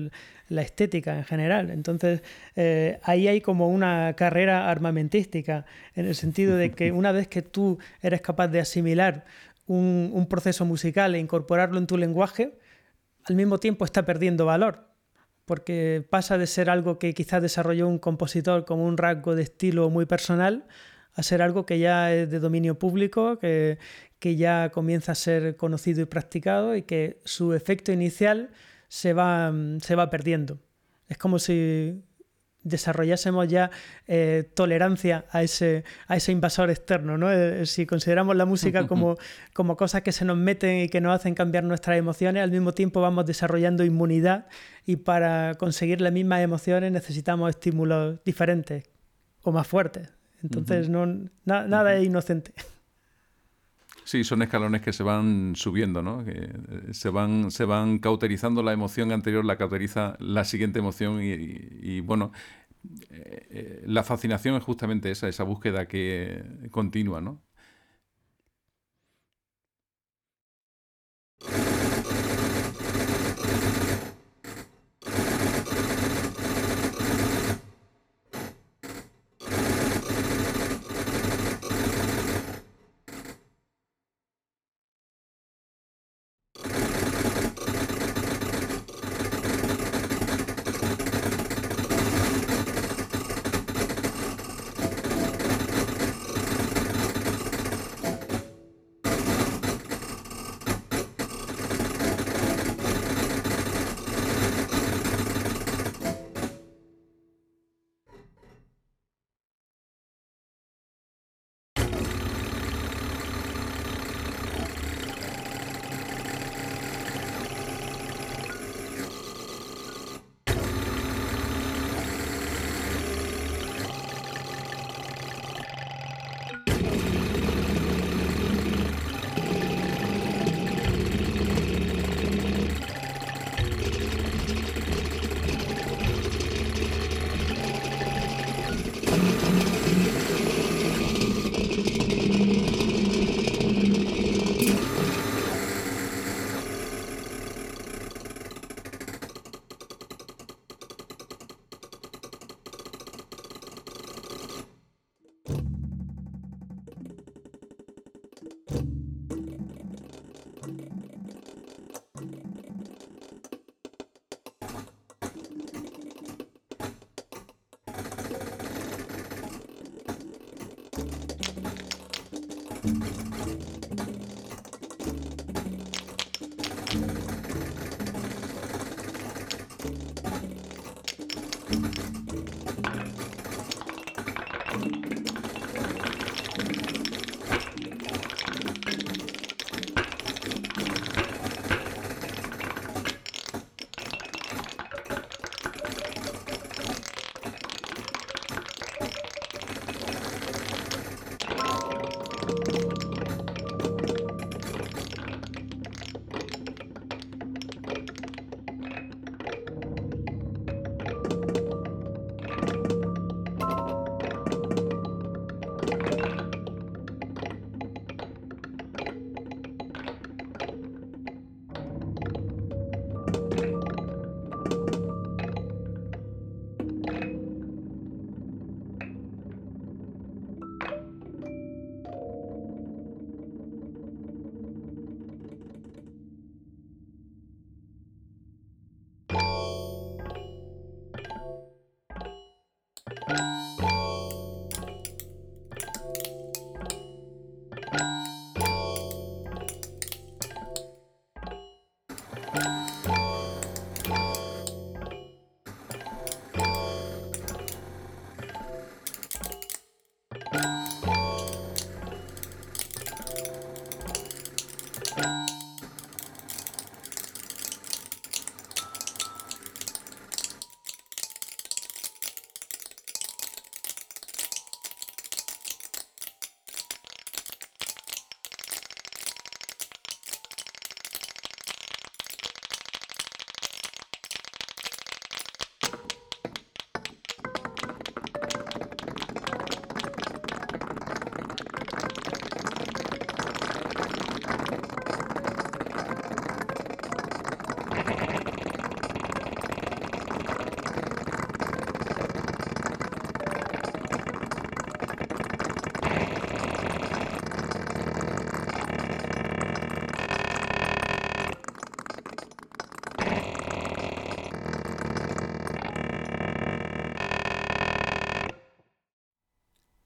la estética en general. Entonces, eh, ahí hay como una carrera armamentística, en el sentido de que una vez que tú eres capaz de asimilar un, un proceso musical e incorporarlo en tu lenguaje, al mismo tiempo está perdiendo valor porque pasa de ser algo que quizás desarrolló un compositor como un rasgo de estilo muy personal a ser algo que ya es de dominio público, que, que ya comienza a ser conocido y practicado y que su efecto inicial se va, se va perdiendo. Es como si desarrollásemos ya eh, tolerancia a ese, a ese invasor externo. ¿no? Eh, si consideramos la música [LAUGHS] como, como cosas que se nos meten y que nos hacen cambiar nuestras emociones, al mismo tiempo vamos desarrollando inmunidad y para conseguir las mismas emociones necesitamos estímulos diferentes o más fuertes. Entonces, no, nada es inocente.
Sí, son escalones que se van subiendo, ¿no? Que eh, se van, se van cauterizando la emoción anterior, la cauteriza la siguiente emoción y, bueno, eh, eh, la fascinación es justamente esa, esa búsqueda que continua, ¿no?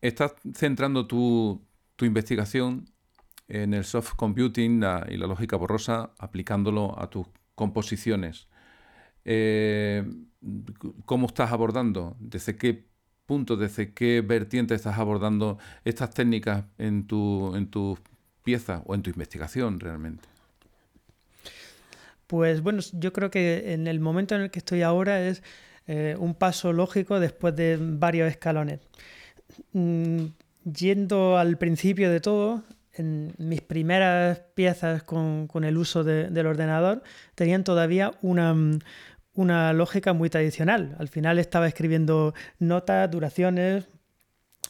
Estás centrando tu, investigación en el soft computing y la lógica borrosa aplicándolo a tus composiciones. Eh, ¿Cómo estás abordando? ¿Desde qué punto, desde qué vertiente estás abordando estas técnicas en tu, en tu pieza o en tu investigación realmente?
Pues bueno, yo creo que en el momento en el que estoy ahora es eh, un paso lógico después de varios escalones. Mm, yendo al principio de todo, en mis primeras piezas con, el uso del ordenador tenían todavía una, una, lógica muy tradicional. Al final estaba escribiendo notas, duraciones,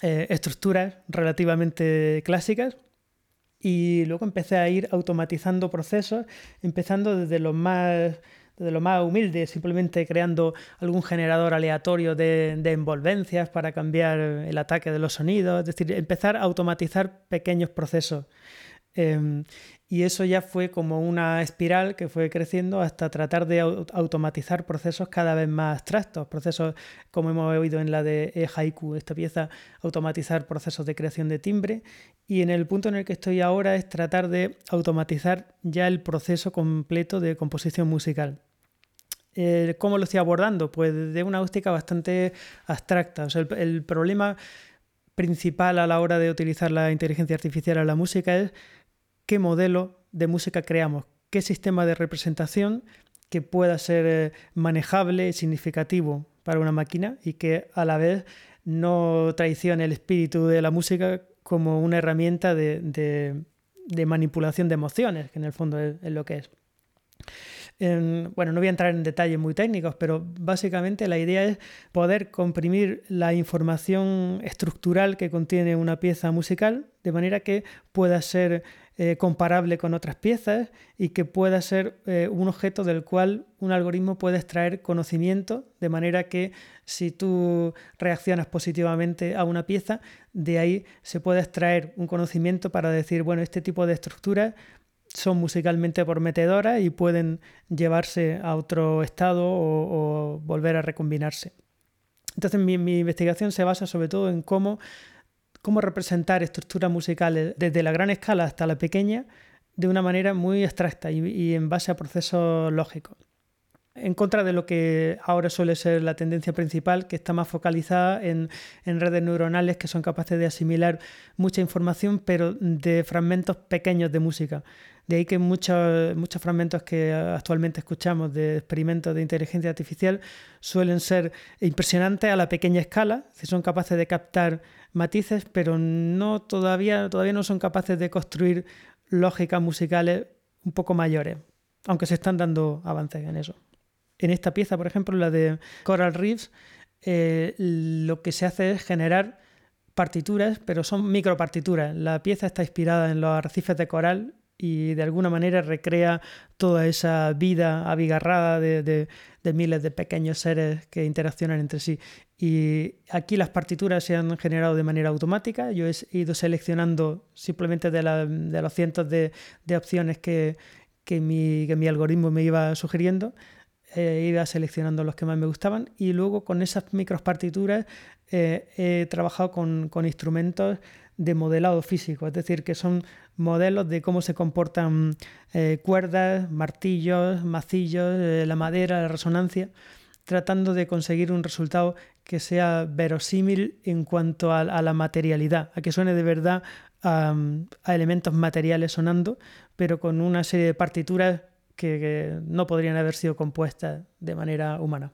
eh, estructuras relativamente clásicas y luego empecé a ir automatizando procesos, empezando desde los más de lo más humilde, simplemente creando algún generador aleatorio de, envolvencias para cambiar el ataque de los sonidos, es decir, empezar a automatizar pequeños procesos. Em, y eso ya fue como una espiral que fue creciendo hasta tratar de automatizar procesos cada vez más abstractos, procesos como hemos oído en la de e Haiku, esta pieza, automatizar procesos de creación de timbre. Y en el punto en el que estoy ahora es tratar de automatizar ya el proceso completo de composición musical. Eh, ¿Cómo lo estoy abordando? Pues de una óptica bastante abstracta. el, problema principal a la hora de utilizar la inteligencia artificial en la música es qué modelo de música creamos, qué sistema de representación que pueda ser eh, manejable y significativo para una máquina y que a la vez no traicione el espíritu de la música como una herramienta de, manipulación de emociones, que en el fondo es lo que es. Bueno, no voy a entrar en detalles muy técnicos, pero básicamente la idea es poder comprimir la información estructural que contiene una pieza musical de manera que pueda ser eh, comparable con otras piezas y que pueda ser eh, un objeto del cual un algoritmo puede extraer conocimiento, de manera que si tú reaccionas positivamente a una pieza, de ahí se puede extraer un conocimiento para decir, bueno, este tipo de estructuras son musicalmente prometedoras y pueden llevarse a otro estado o, volver a recombinarse. Entonces mi, investigación se basa sobre todo en cómo, cómo representar estructuras musicales desde la gran escala hasta la pequeña de una manera muy abstracta y en base a procesos lógicos en contra de lo que ahora suele ser la tendencia principal, que está más focalizada en, redes neuronales que son capaces de asimilar mucha información, pero de fragmentos pequeños de música. De ahí que muchos, muchos fragmentos que actualmente escuchamos de experimentos de inteligencia artificial suelen ser impresionantes a la pequeña escala, si son capaces de captar matices, pero no todavía, todavía no son capaces de construir lógicas musicales un poco mayores, aunque se están dando avances en eso en esta pieza, por ejemplo, la de Coral Reefs, eh, lo que se hace es generar partituras, pero son micropartituras. La pieza está inspirada en los arrecifes de coral y de alguna manera recrea toda esa vida abigarrada de, miles de pequeños seres que interaccionan entre sí. Y aquí las partituras se han generado de manera automática. Yo he ido seleccionando simplemente de, los cientos de, opciones que, mi, que mi algoritmo me iba sugiriendo eh, iba seleccionando los que más me gustaban y luego con esas micros partituras eh, he trabajado con, instrumentos de modelado físico, es decir, que son modelos de cómo se comportan eh, cuerdas, martillos, macillos, la madera, la resonancia, tratando de conseguir un resultado que sea verosímil en cuanto a, la materialidad, a que suene de verdad a elementos materiales sonando, pero con una serie de partituras que, no podrían haber sido compuestas de manera humana.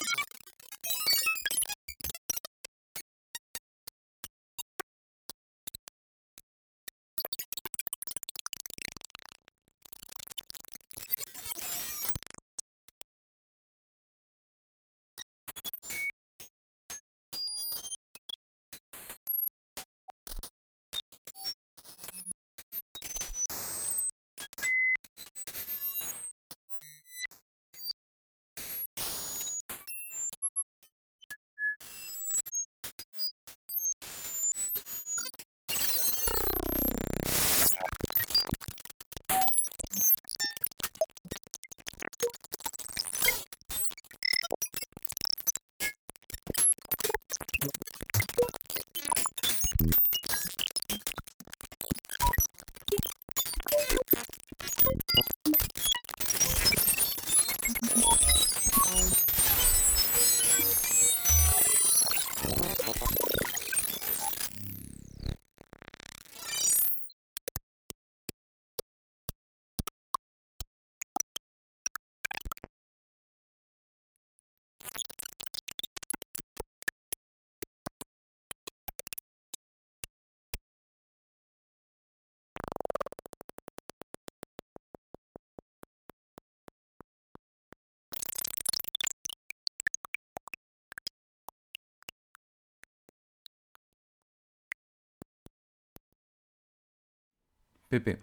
Pepe,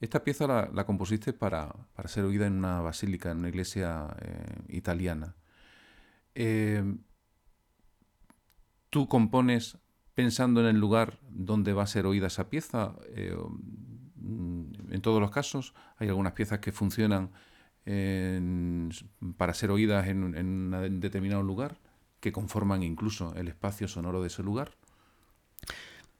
esta pieza la, compusiste para, ser oída en una basílica, en una iglesia eh, italiana. Eh, ¿Tú compones pensando en el lugar donde va a ser oída esa pieza? Eh, en todos los casos, hay algunas piezas que funcionan para ser oídas en un determinado lugar, que conforman incluso el espacio sonoro de ese lugar.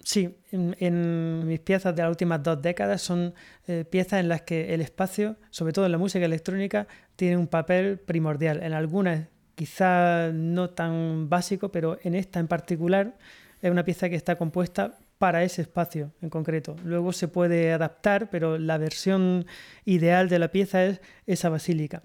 Sí, en, mis piezas de las últimas dos décadas son eh, piezas en las que el espacio, sobre todo en la música electrónica, tiene un papel primordial. En algunas quizá no tan básico, pero en esta en particular es una pieza que está compuesta para ese espacio en concreto. Luego se puede adaptar, pero la versión ideal de la pieza es esa basílica.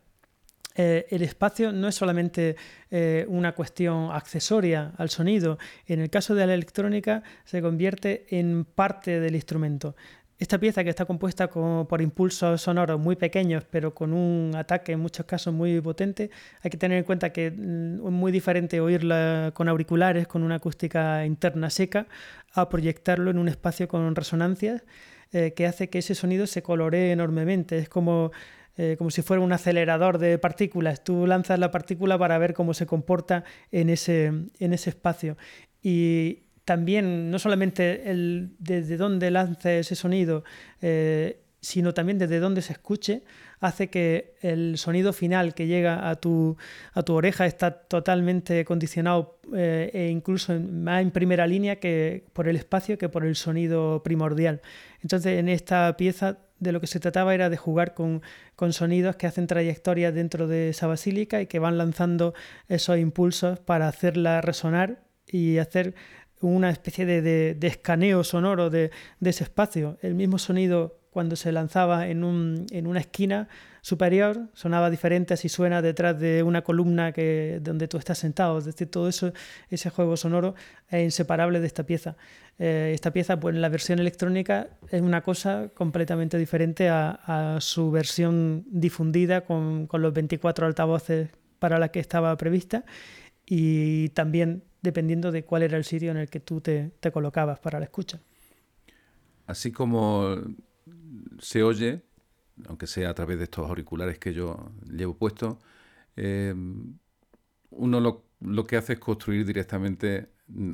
Eh, el espacio no es solamente eh, una cuestión accesoria al sonido, en el caso de la electrónica se convierte en parte del instrumento. Esta pieza que está compuesta por impulsos sonoros muy pequeños, pero con un ataque en muchos casos muy potente, hay que tener en cuenta que mm, es muy diferente oírla con auriculares, con una acústica interna seca, a proyectarlo en un espacio con resonancias, eh, que hace que ese sonido se coloree enormemente. Es como eh, como si fuera un acelerador de partículas. Tú lanzas la partícula para ver cómo se comporta en ese, en ese espacio. Y también, no solamente el, desde dónde lance ese sonido, eh, sino también desde dónde se escuche, hace que el sonido final que llega a tu, a tu oreja está totalmente condicionado eh, e incluso más en primera línea que por el espacio que por el sonido primordial. Entonces en esta pieza de lo que se trataba era de jugar con, sonidos que hacen trayectorias dentro de esa basílica y que van lanzando esos impulsos para hacerla resonar y hacer una especie de, escaneo sonoro de, ese espacio. El mismo sonido cuando se lanzaba en, una esquina superior sonaba diferente si suena detrás de una columna que, donde tú estás sentado. Es decir, todo eso, ese juego sonoro es inseparable de esta pieza. Eh, esta pieza, pues la versión electrónica es una cosa completamente diferente a, su versión difundida con, con los 24 altavoces para la que estaba prevista y también dependiendo de cuál era el sitio en el que tú te, colocabas para la escucha.
Así como se oye, aunque sea a través de estos auriculares que yo llevo puestos, eh, uno lo, que hace es construir directamente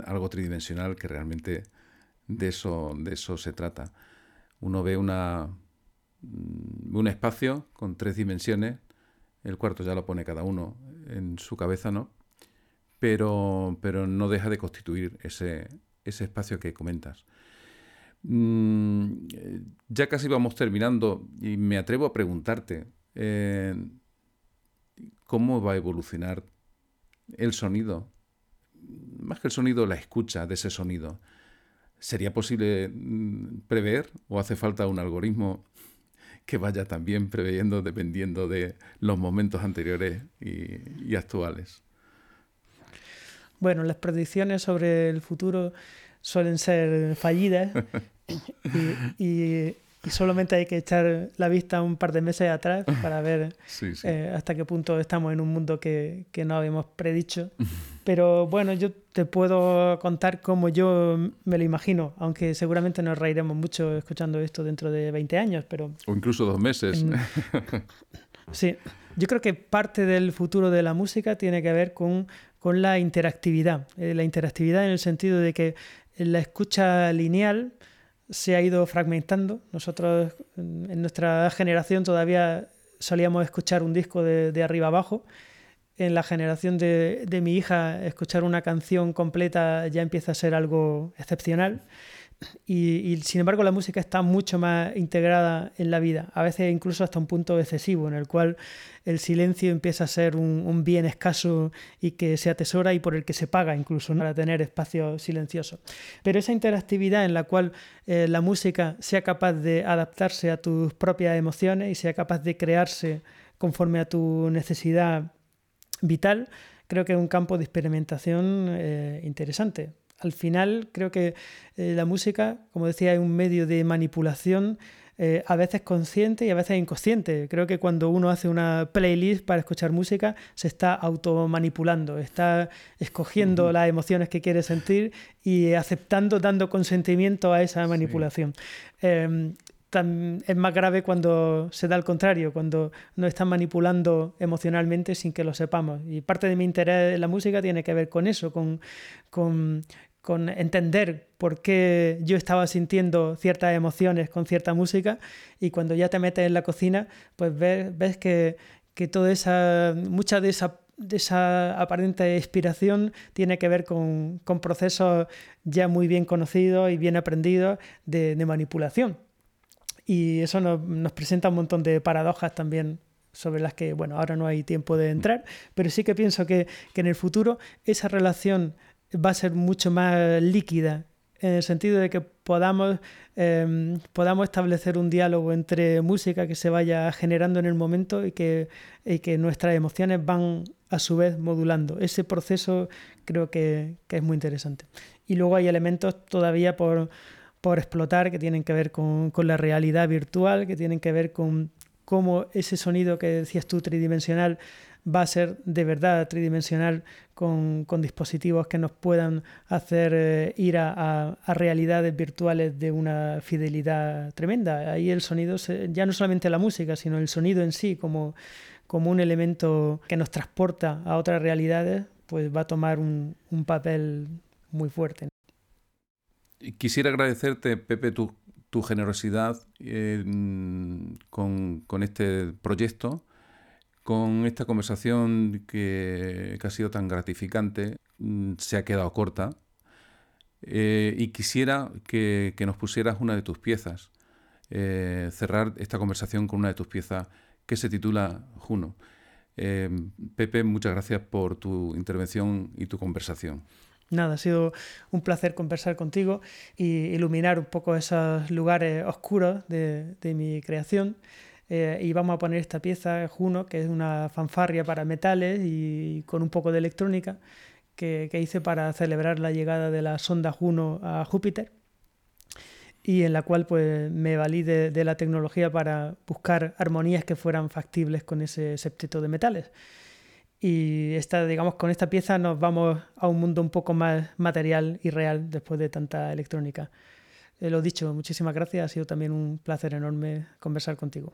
algo tridimensional que realmente de eso, de eso se trata. Uno ve una, un espacio con tres dimensiones, el cuarto ya lo pone cada uno en su cabeza, ¿no? pero, pero no deja de constituir ese, espacio que comentas. Mm, ya casi vamos terminando y me atrevo a preguntarte, eh, ¿cómo va a evolucionar el sonido? Más que el sonido, la escucha de ese sonido. ¿Sería posible mm, prever o hace falta un algoritmo que vaya también preveyendo dependiendo de los momentos anteriores y actuales?
Bueno, las predicciones sobre el futuro suelen ser fallidas [LAUGHS] y, solamente hay que echar la vista un par de meses atrás para ver eh, hasta qué punto estamos en un mundo que, no habíamos predicho. [LAUGHS] Pero bueno, yo te puedo contar cómo yo me lo imagino, aunque seguramente nos reiremos mucho escuchando esto dentro de 20 años, pero...
O incluso dos meses. [LAUGHS]
sí, yo creo que parte del futuro de la música tiene que ver con con la interactividad. Eh, la interactividad en el sentido de que la escucha lineal se ha ido fragmentando. Nosotros en nuestra generación todavía solíamos escuchar un disco de, arriba abajo. En la generación de, de, mi hija, escuchar una canción completa ya empieza a ser algo excepcional. Y, sin embargo la música está mucho más integrada en la vida, a veces incluso hasta un punto excesivo, en el cual el silencio empieza a ser un, bien escaso y que se atesora y por el que se paga incluso para tener espacios silenciosos. Pero esa interactividad en la cual eh, la música sea capaz de adaptarse a tus propias emociones y sea capaz de crearse conforme a tu necesidad vital, creo que es un campo de experimentación eh, interesante al final creo que eh, la música, como decía, es un medio de manipulación. Eh, a veces consciente y a veces inconsciente. Creo que cuando uno hace una playlist para escuchar música, se está automanipulando, está escogiendo las emociones que quiere sentir y aceptando, dando consentimiento a esa manipulación. Em, es más grave cuando se da al contrario, cuando nos están manipulando emocionalmente sin que lo sepamos. Y parte de mi interés en la música tiene que ver con eso, con, con con entender por qué yo estaba sintiendo ciertas emociones con cierta música y cuando ya te metes en la cocina, pues ves, ves que, que toda esa, mucha de esa, de esa aparente inspiración tiene que ver con, con procesos ya muy bien conocidos y bien aprendidos de, de manipulación. Y eso nos, nos presenta un montón de paradojas también sobre las que, bueno, ahora no hay tiempo de entrar, pero sí que pienso que, que en el futuro esa relación va a ser mucho más líquida en el sentido de que podamos, em, podamos establecer un diálogo entre música que se vaya generando en el momento y que, que nuestras emociones van a su vez modulando. Ese proceso creo que, es muy interesante. Y luego hay elementos todavía por, por explotar que tienen que ver con, con la realidad virtual, que tienen que ver con cómo ese sonido que decías tú tridimensional va a ser de verdad tridimensional con, dispositivos que nos puedan hacer eh, ir a, realidades virtuales de una fidelidad tremenda. Ahí el sonido, ya no solamente la música, sino el sonido en sí como, como un elemento que nos transporta a otras realidades, pues va a tomar un, papel muy fuerte.
Quisiera agradecerte, Pepe, tu, generosidad eh, con, este proyecto con esta conversación que, ha sido tan gratificante, mm, se ha quedado corta. Eh, y quisiera que, nos pusieras una de tus piezas, eh, cerrar esta conversación con una de tus piezas que se titula Juno. Pepe, muchas gracias por tu intervención y tu conversación.
Nada, ha sido un placer conversar contigo y iluminar un poco esos lugares oscuros de, mi creación. Eh, y vamos a poner esta pieza, Juno, que es una fanfarria para metales y con un poco de electrónica, que, hice para celebrar la llegada de la sonda Juno a Júpiter y en la cual pues, me valí de, de la tecnología para buscar armonías que fueran factibles con ese septeto de metales. Y esta, digamos, con esta pieza nos vamos a un mundo un poco más material y real después de tanta electrónica. Eh, lo dicho, muchísimas gracias. Ha sido también un placer enorme conversar contigo.